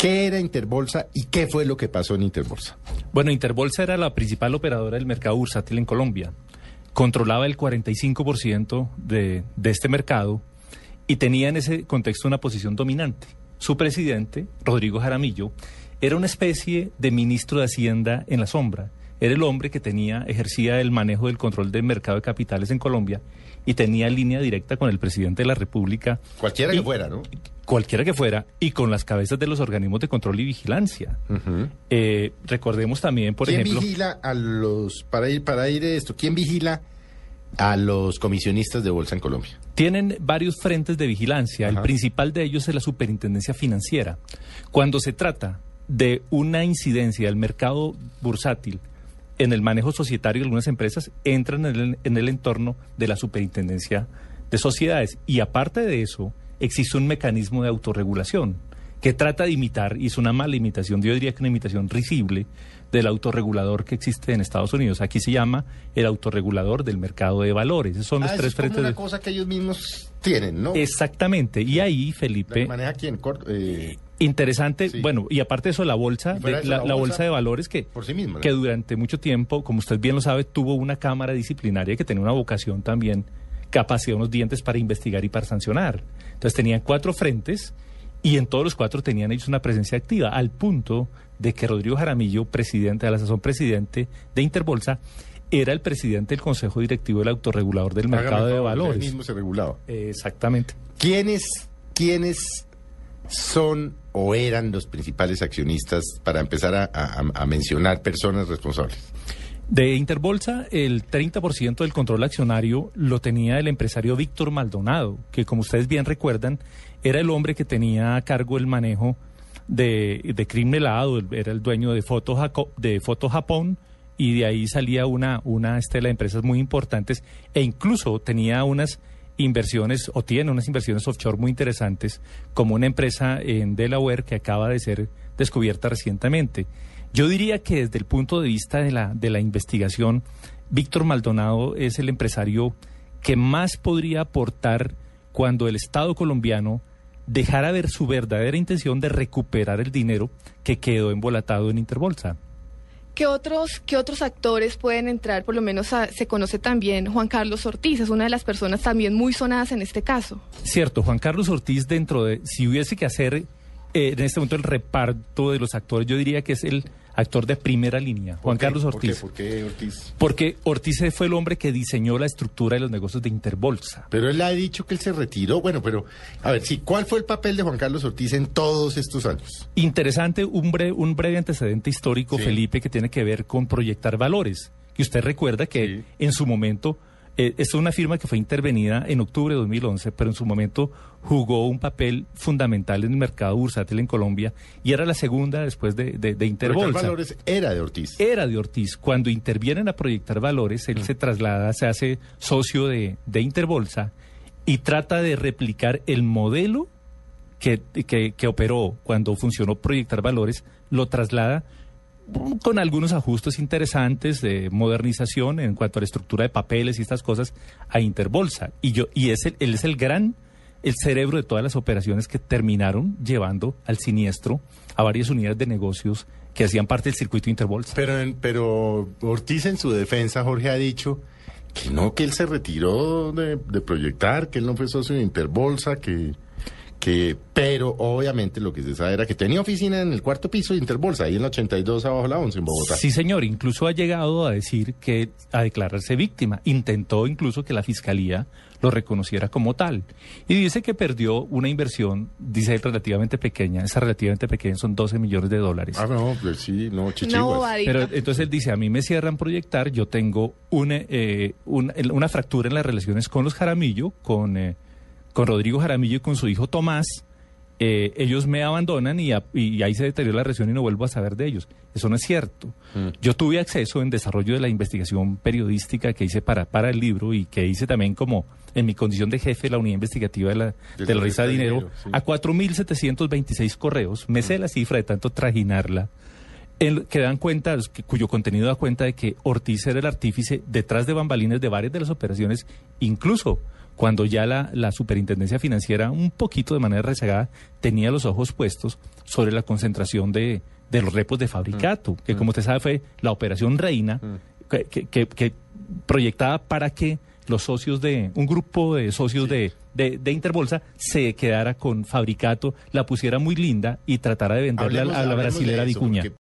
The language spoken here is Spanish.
¿Qué era Interbolsa y qué fue lo que pasó en Interbolsa? Bueno, Interbolsa era la principal operadora del mercado bursátil en Colombia. Controlaba el 45% de, de este mercado y tenía en ese contexto una posición dominante. Su presidente, Rodrigo Jaramillo, era una especie de ministro de Hacienda en la sombra. Era el hombre que tenía, ejercía el manejo del control del mercado de capitales en Colombia y tenía línea directa con el presidente de la República. Cualquiera Y- que fuera, ¿no? Cualquiera que fuera, y con las cabezas de los organismos de control y vigilancia. Eh, recordemos también, por ¿Quién ejemplo. vigila a los, para ir, para ir esto, quién vigila a los comisionistas de bolsa en Colombia? Tienen varios frentes de vigilancia. Ajá. El principal de ellos es la superintendencia financiera. Cuando se trata de una incidencia del mercado bursátil en el manejo societario de algunas empresas, entran en el, en el entorno de la superintendencia de sociedades. Y aparte de eso, existe un mecanismo de autorregulación que trata de imitar, y es una mala imitación, yo diría que una imitación risible del autorregulador que existe en Estados Unidos. Aquí se llama el autorregulador del mercado de valores. Esos son los Ah, tres es como frentes una de... cosa que ellos mismos tienen, ¿no? Exactamente. Y ahí, ¿La Felipe, maneja quién? Eh, interesante, Sí. bueno, y aparte de eso, la bolsa, de- eso, la, la la bolsa de valores que, por sí misma, ¿no? que durante mucho tiempo, como usted bien lo sabe, tuvo una cámara disciplinaria que tenía una vocación también, capacidad, unos dientes para investigar y para sancionar. Entonces tenían cuatro frentes y en todos los cuatro tenían ellos una presencia activa, al punto de que Rodrigo Jaramillo, presidente de la sazón presidente de Interbolsa, era el presidente del Consejo Directivo del Autorregulador del hágame Mercado de él Valores. mismo se regulaba. Eh, Exactamente. ¿Quiénes, ¿Quiénes son o eran los principales accionistas para empezar a, mencionar personas responsables? De Interbolsa, el 30% del control accionario lo tenía el empresario Víctor Maldonado, que como ustedes bien recuerdan, era el hombre que tenía a cargo el manejo de, de el- era el dueño de Foto, de Japón, y de ahí salía una, una estela de empresas muy importantes, e incluso tenía unas inversiones, o tiene unas inversiones offshore muy interesantes, como una empresa en Delaware que acaba de ser descubierta recientemente. Yo diría que desde el punto de vista de la, de la investigación, Víctor Maldonado es el empresario que más podría aportar cuando el Estado colombiano dejara ver su verdadera intención de recuperar el dinero que quedó embolatado en Interbolsa. ¿Qué otros, ¿Qué otros actores pueden entrar? Por lo menos a- se conoce también Juan Carlos Ortiz, es una de las personas también muy sonadas en este caso. Cierto, Juan Carlos Ortiz dentro de, si hubiese que hacer eh, en este momento el reparto de los actores, yo diría que es el actor de primera línea, Juan. Carlos ¿Por qué? Ortiz. ¿Por qué Ortiz? Porque Ortiz fue el hombre que diseñó la estructura de los negocios de Interbolsa. Pero él ha dicho que él se retiró. Bueno, pero a ver, sí, ¿cuál fue el papel de Juan Carlos Ortiz en todos estos años? Interesante, un breve, un breve antecedente histórico, Sí. Felipe, que tiene que ver con proyectar valores. Y usted recuerda que Sí. en su momento, eh, es una firma que fue intervenida en octubre de 2011, pero en su momento jugó un papel fundamental en el mercado bursátil en Colombia y era la segunda después de, de, de Interbolsa. Valores era de Ortiz. Era de Ortiz. Cuando intervienen a proyectar valores, él se traslada, se hace socio de, de Interbolsa y trata de replicar el modelo que, que, que operó cuando funcionó proyectar valores, lo traslada mm, con algunos ajustes interesantes de modernización en cuanto a la estructura de papeles y estas cosas a Interbolsa. Y yo y es el, él es el gran el cerebro de todas las operaciones que terminaron llevando al siniestro a varias unidades de negocios que hacían parte del circuito Interbolsa. Pero, pero Ortiz en su defensa, Jorge, ha dicho que no, que él se retiró de proyectar, que él no fue socio de Interbolsa, que, que, pero obviamente lo que se sabe era que tenía oficina en el cuarto piso de Interbolsa, ahí en la 82 abajo la 11 en Bogotá. Sí, señor, incluso ha llegado a decir que a declararse víctima. Intentó incluso que la fiscalía lo reconociera como tal. Y dice que perdió una inversión, dice él, relativamente pequeña. Esa relativamente pequeña son 12 millones de dólares. Ah, no, pues sí, no, bobadita. Pero entonces él dice, a mí me cierran proyectar, yo tengo una, eh, una, una fractura en las relaciones con los Jaramillo, con, eh, con Rodrigo Jaramillo y con su hijo Tomás, eh, ellos me abandonan y, a- y ahí se deteriora la relación y no vuelvo a saber de ellos. Eso no es cierto. Mm. Yo tuve acceso en desarrollo de la investigación periodística que hice para, para el libro y que hice también como en mi condición de jefe de la unidad investigativa de la, de la revista Revista Dinero, Dinero, sí. a 4.726 correos. Me sé la cifra de tanto trajinarla. en- que dan cuenta, cuyo contenido da cuenta de que Ortiz era el artífice detrás de bambalines de varias de las operaciones, incluso cuando ya la, la superintendencia financiera, un poquito de manera rezagada, tenía los ojos puestos sobre la concentración de, de los repos de fabricato, que como usted sabe fue la operación reina, que, que- que- que proyectada para que los socios de, un grupo de socios de, de, de Interbolsa se quedara con fabricato, la pusiera muy linda y tratara de venderla a a la brasilera Vicuña.